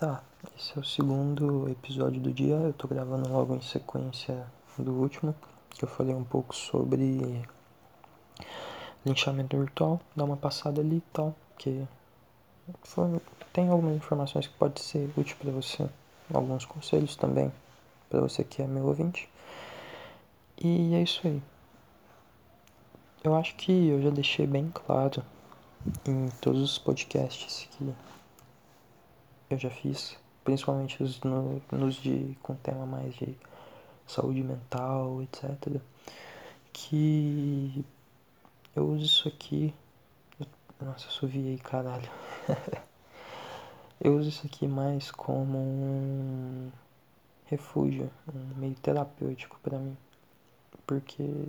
Tá, esse é o segundo episódio do dia. Eu tô gravando logo em sequência do último, que eu falei um pouco sobre linchamento virtual. Dá uma passada ali e tal, que foi, tem algumas informações que pode ser útil para você, alguns conselhos também para você que é meu ouvinte. E é isso aí. Eu acho que eu já deixei bem claro em todos os podcasts que eu já fiz, principalmente os no, nos de com tema mais de saúde mental, etc. Que eu uso isso aqui. Nossa, eu suviei, caralho. eu uso isso aqui mais como um refúgio, um meio terapêutico para mim. Porque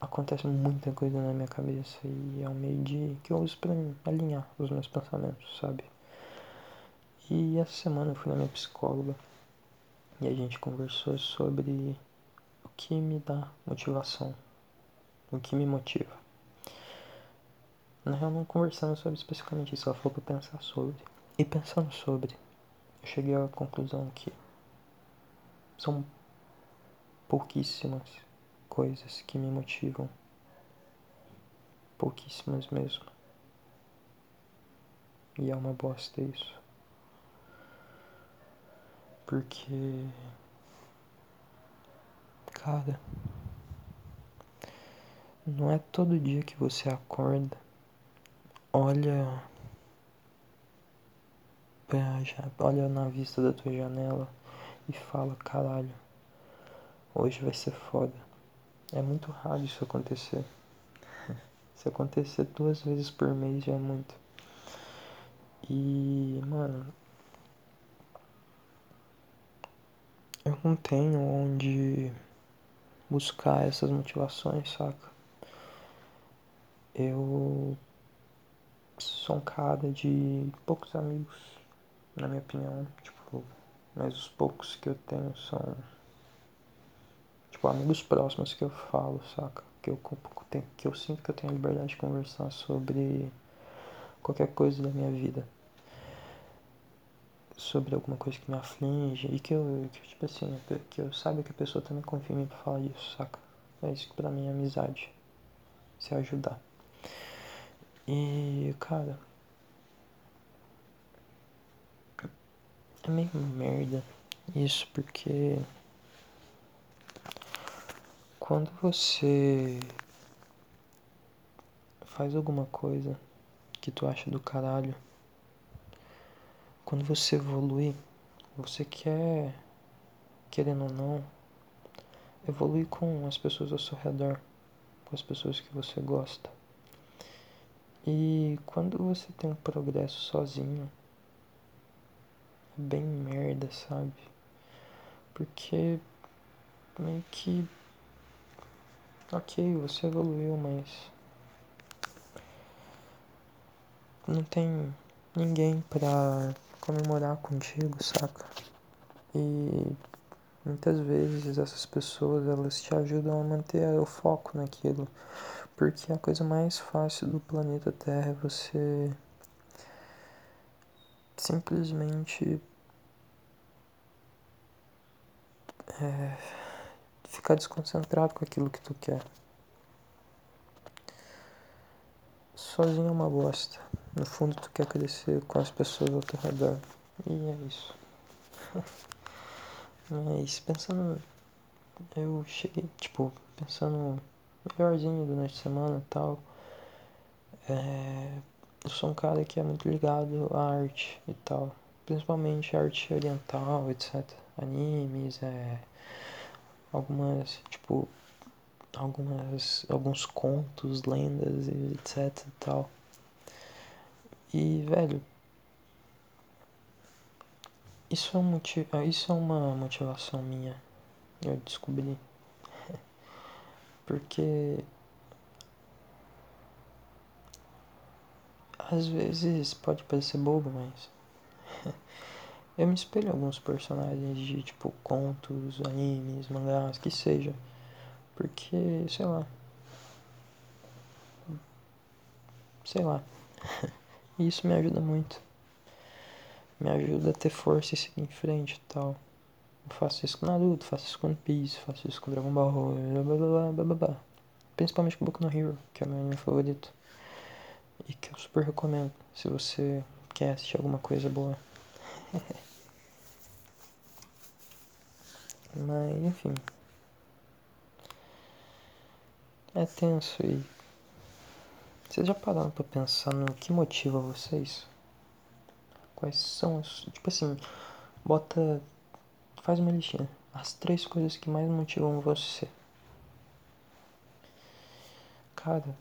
acontece muita coisa na minha cabeça e é um meio de que eu uso para alinhar os meus pensamentos, sabe? E essa semana eu fui na minha psicóloga e a gente conversou sobre o que me dá motivação, o que me motiva. Na real, não conversando sobre especificamente isso, ela falou pra pensar sobre. E pensando sobre, eu cheguei à conclusão que são pouquíssimas coisas que me motivam. Pouquíssimas mesmo. E é uma bosta isso. Porque. Cara. Não é todo dia que você acorda, olha. Olha na vista da tua janela e fala: caralho, hoje vai ser foda. É muito raro isso acontecer. Se acontecer duas vezes por mês já é muito. E, mano, eu não tenho onde buscar essas motivações, saca? Eu sou um cara de poucos amigos, na minha opinião, tipo, mas os poucos que eu tenho são tipo amigos próximos que eu falo, saca? Que eu, que eu sinto que eu tenho liberdade de conversar sobre qualquer coisa da minha vida sobre alguma coisa que me aflige e que eu, que, tipo assim, que eu saiba que a pessoa também confia em mim pra falar isso, saca? É isso que pra mim é amizade. Se ajudar. E, cara. É meio merda isso porque. Quando você faz alguma coisa que tu acha do caralho quando você evolui, você quer, querendo ou não, evoluir com as pessoas ao seu redor, com as pessoas que você gosta. E quando você tem um progresso sozinho, é bem merda, sabe? Porque meio que. Ok, você evoluiu, mas. Não tem ninguém pra comemorar contigo, saca? E muitas vezes essas pessoas elas te ajudam a manter o foco naquilo, porque a coisa mais fácil do planeta Terra é você simplesmente é, ficar desconcentrado com aquilo que tu quer. Sozinho é uma bosta. No fundo, tu quer crescer com as pessoas ao teu redor. E é isso. Mas pensando. Eu cheguei, tipo, pensando melhorzinho durante a semana e tal. É, eu sou um cara que é muito ligado à arte e tal. Principalmente arte oriental, etc. Animes, é, algumas, tipo, algumas, alguns contos, lendas e etc e tal. E, velho, isso é, um motiv... Isso é uma motivação minha, eu descobri. Porque às vezes pode parecer bobo, mas eu me espelho em alguns personagens de tipo contos, animes, mangás, que seja. Porque, sei lá. Sei lá. Isso me ajuda muito. me ajuda a ter força e seguir em frente e tal. Eu faço isso com Naruto, faço isso com One Piece, faço isso com Dragon Ball, blá blá blá blá blá blá. Principalmente com Boku no Hero, que é o meu anime favorito. E que eu super recomendo se você quer assistir alguma coisa boa. Mas enfim. É tenso e. Vocês já pararam pra pensar no que motiva vocês? Quais são as. Tipo assim, bota. Faz uma listinha. As três coisas que mais motivam você. Cara,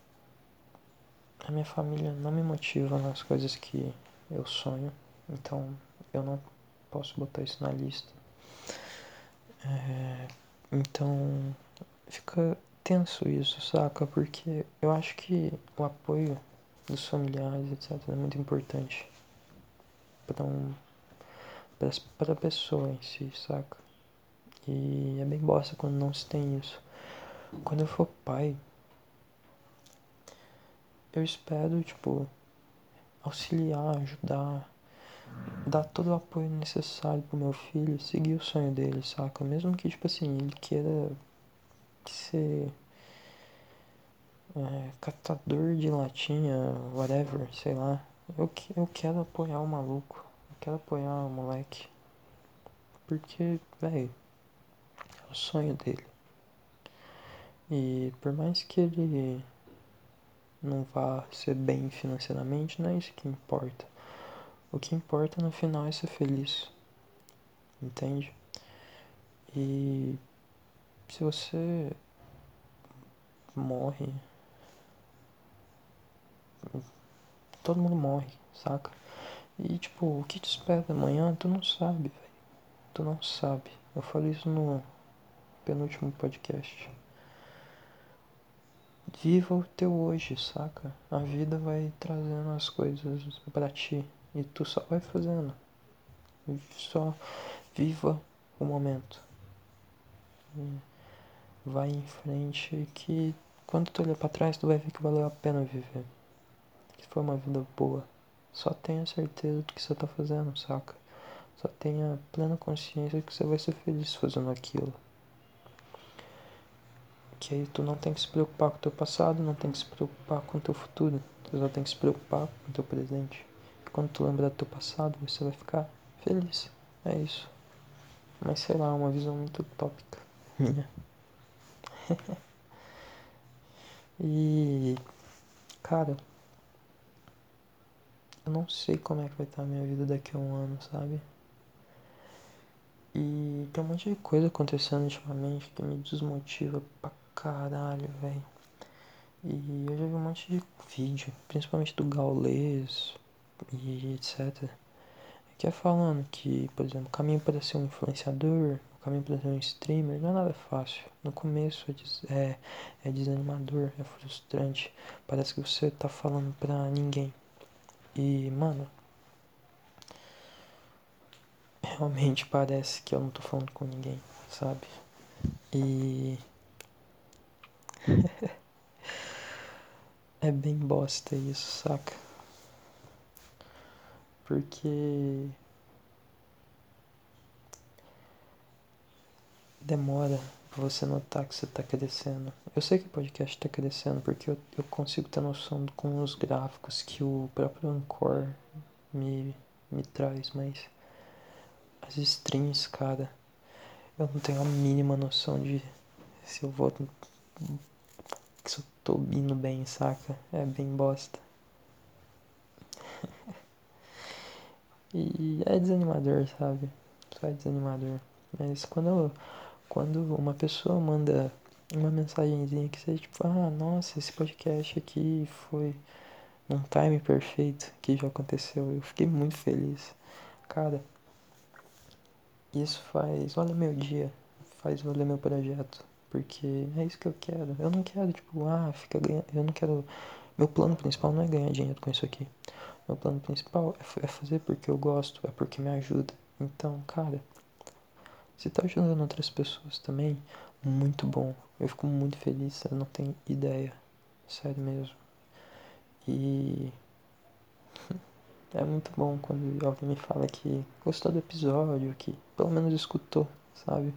a minha família não me motiva nas coisas que eu sonho, então eu não posso botar isso na lista. É, então fica tenso isso, saca? Porque eu acho que o apoio dos familiares, etc., é muito importante para um, para a pessoa em si, saca? E é bem bosta quando não se tem isso. Quando eu for pai, eu espero, tipo, auxiliar, ajudar, dar todo o apoio necessário pro meu filho seguir o sonho dele, saca? Mesmo que, tipo assim, ele queira ser é, catador de latinha, whatever, sei lá. Eu, eu quero apoiar o maluco, eu quero apoiar o moleque. Porque, velho, é o sonho dele. E por mais que ele não vá ser bem financeiramente, não é isso que importa. O que importa no final é ser feliz. Entende? E se você morre, todo mundo morre, saca? E tipo, o que te espera amanhã, tu não sabe, velho. Tu não sabe. Eu falei isso no penúltimo podcast. Viva o teu hoje, saca? A vida vai trazendo as coisas para ti e tu só vai fazendo. Só viva o momento. Vai em frente que quando tu olhar para trás tu vai ver que valeu a pena viver. Que foi uma vida boa. Só tenha certeza do que você tá fazendo, saca? Só tenha plena consciência que você vai ser feliz fazendo aquilo que aí tu não tem que se preocupar com o teu passado, não tem que se preocupar com o teu futuro, tu só tem que se preocupar com o teu presente. E quando tu lembrar do teu passado, você vai ficar feliz. É isso. Mas sei lá, uma visão muito utópica minha. e cara, eu não sei como é que vai estar a minha vida daqui a um ano, sabe? E tem um monte de coisa acontecendo ultimamente que me desmotiva pra caralho, velho. E eu já vi um monte de vídeo, principalmente do Gaules e etc. Que é falando que, por exemplo, caminho para ser um influenciador, caminho para ser um streamer, não é nada fácil. No começo é, des é, é desanimador, é frustrante. Parece que você tá falando pra ninguém. E, mano, realmente parece que eu não tô falando com ninguém, sabe? E é bem bosta isso, saca? Porque demora pra você notar que você tá crescendo. Eu sei que o podcast tá crescendo porque eu, eu consigo ter noção com os gráficos que o próprio Anchor me, me traz, mas as strings, cara, eu não tenho a mínima noção de se eu vou que eu tô indo bem, saca? É bem bosta. e é desanimador, sabe? Só é desanimador. Mas quando, quando uma pessoa manda uma mensagenzinha que seja tipo, ah, nossa, esse podcast aqui foi num time perfeito que já aconteceu. Eu fiquei muito feliz. Cara, isso faz, olha meu dia, faz valer meu projeto. Porque é isso que eu quero. Eu não quero, tipo, ah, fica ganhando. Eu não quero. Meu plano principal não é ganhar dinheiro com isso aqui. Meu plano principal é, é fazer porque eu gosto, é porque me ajuda. Então, cara, se tá ajudando outras pessoas também, muito bom. Eu fico muito feliz, você não tem ideia. Sério mesmo. E. é muito bom quando alguém me fala que gostou do episódio, que pelo menos escutou, sabe?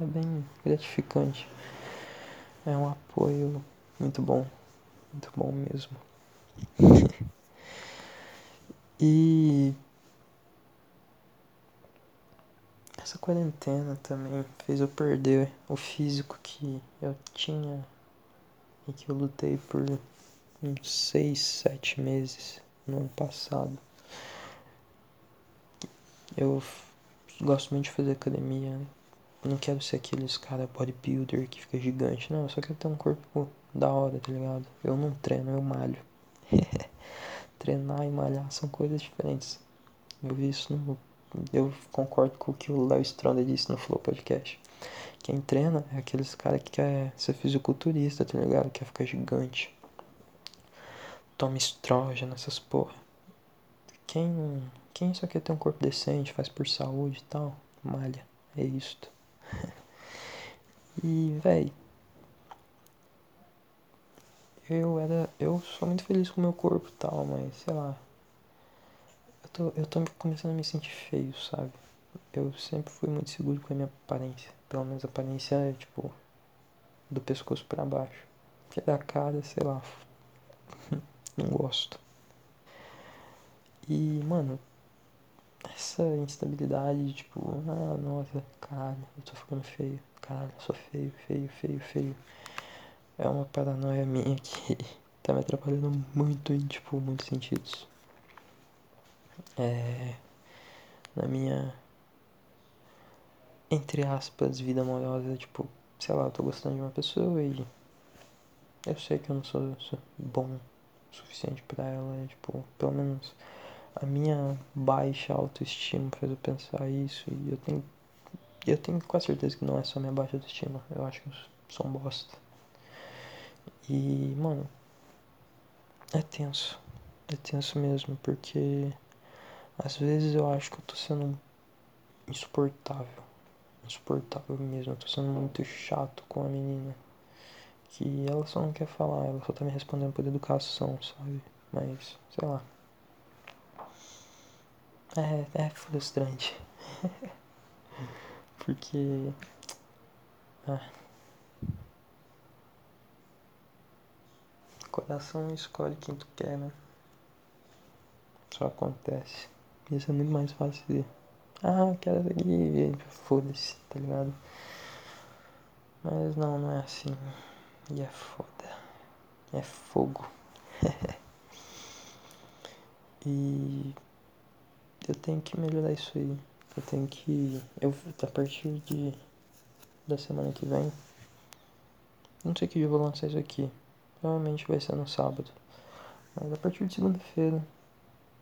É bem gratificante. É um apoio muito bom, muito bom mesmo. e essa quarentena também fez eu perder o físico que eu tinha e que eu lutei por uns seis, sete meses no ano passado. Eu gosto muito de fazer academia. Não quero ser aqueles cara bodybuilder que fica gigante. Não, eu só quero ter um corpo da hora, tá ligado? Eu não treino, eu malho. Treinar e malhar são coisas diferentes. Eu vi isso no. Eu concordo com o que o Léo Stronda disse no Flow Podcast. Quem treina é aqueles cara que quer ser fisiculturista, tá ligado? Quer ficar gigante. Toma estrógeno, essas porra. Quem quem só quer ter um corpo decente, faz por saúde e tal, malha. É isto. e, véi. Eu era. Eu sou muito feliz com o meu corpo e tal, mas sei lá. Eu tô, eu tô começando a me sentir feio, sabe? Eu sempre fui muito seguro com a minha aparência. Pelo menos a aparência é, tipo, do pescoço para baixo. Que da cara, sei lá. Não gosto. E, mano, essa instabilidade, tipo, ah, nossa, caralho, eu tô ficando feio, caralho, eu sou feio, feio, feio, feio. É uma paranoia minha que tá me atrapalhando muito em, tipo, muitos sentidos. É. Na minha. Entre aspas, vida amorosa, tipo, sei lá, eu tô gostando de uma pessoa e. Eu sei que eu não sou, sou bom o suficiente pra ela, tipo, pelo menos a minha baixa autoestima faz eu pensar isso e eu tenho eu tenho quase certeza que não é só minha baixa autoestima. Eu acho que eu sou um bosta. E, mano, é tenso. É tenso mesmo, porque às vezes eu acho que eu tô sendo insuportável. Insuportável mesmo. Eu tô sendo muito chato com a menina. Que ela só não quer falar, ela só tá me respondendo por educação, sabe? Mas, sei lá. É, é frustrante. Porque. Ah. Coração escolhe quem tu quer, né? Só acontece. Isso é muito mais fácil de. Ah, quero aqui. Foda-se, tá ligado? Mas não, não é assim. E é foda. É fogo. e eu tenho que melhorar isso aí. Eu tenho que. Eu, a partir de. da semana que vem. Não sei que dia eu vou lançar isso aqui. Provavelmente vai ser no sábado. Mas a partir de segunda-feira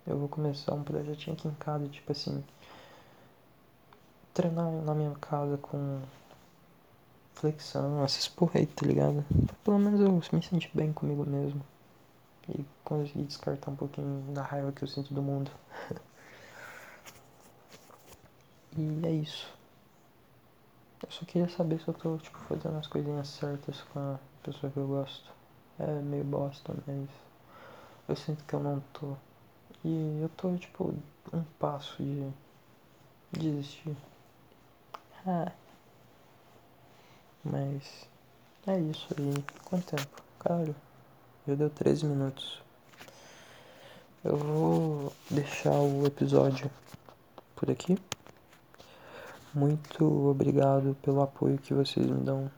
eu vou começar um projetinho aqui em casa, tipo assim. Treinar na minha casa com flexão, essas porra aí, tá ligado? Pelo menos eu me sentir bem comigo mesmo. E conseguir descartar um pouquinho da raiva que eu sinto do mundo. E é isso. Eu só queria saber se eu tô, tipo, fazendo as coisinhas certas com a pessoa que eu gosto. É meio bosta, mas eu sinto que eu não tô. E eu tô, tipo, um passo de desistir. Ah. Mas é isso aí. Quanto tempo? Caralho, já deu 13 minutos. Eu vou deixar o episódio por aqui. Muito obrigado pelo apoio que vocês me dão,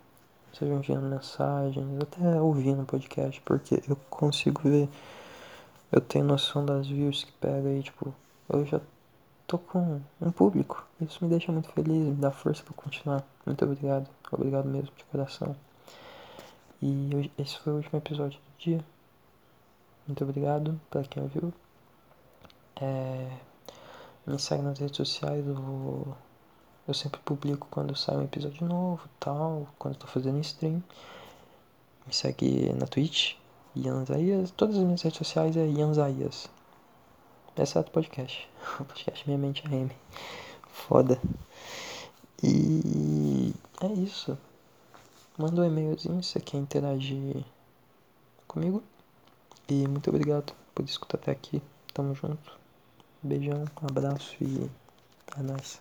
seja enviando mensagens, até ouvindo o podcast, porque eu consigo ver, eu tenho noção das views que pega aí, tipo, eu já tô com um público. Isso me deixa muito feliz, me dá força para continuar. Muito obrigado, obrigado mesmo de coração. E esse foi o último episódio do dia. Muito obrigado para quem ouviu. É, me segue nas redes sociais, eu vou eu sempre publico quando sai um episódio novo, tal, quando estou fazendo stream. Me segue na Twitch, Ian Zaias. Todas as minhas redes sociais é Ian Zaias. Exceto podcast. O podcast Minha Mente é M. Foda. E é isso. Manda um e-mailzinho se você quer interagir comigo. E muito obrigado por escutar até aqui. Tamo junto. Beijão, abraço e é nóis.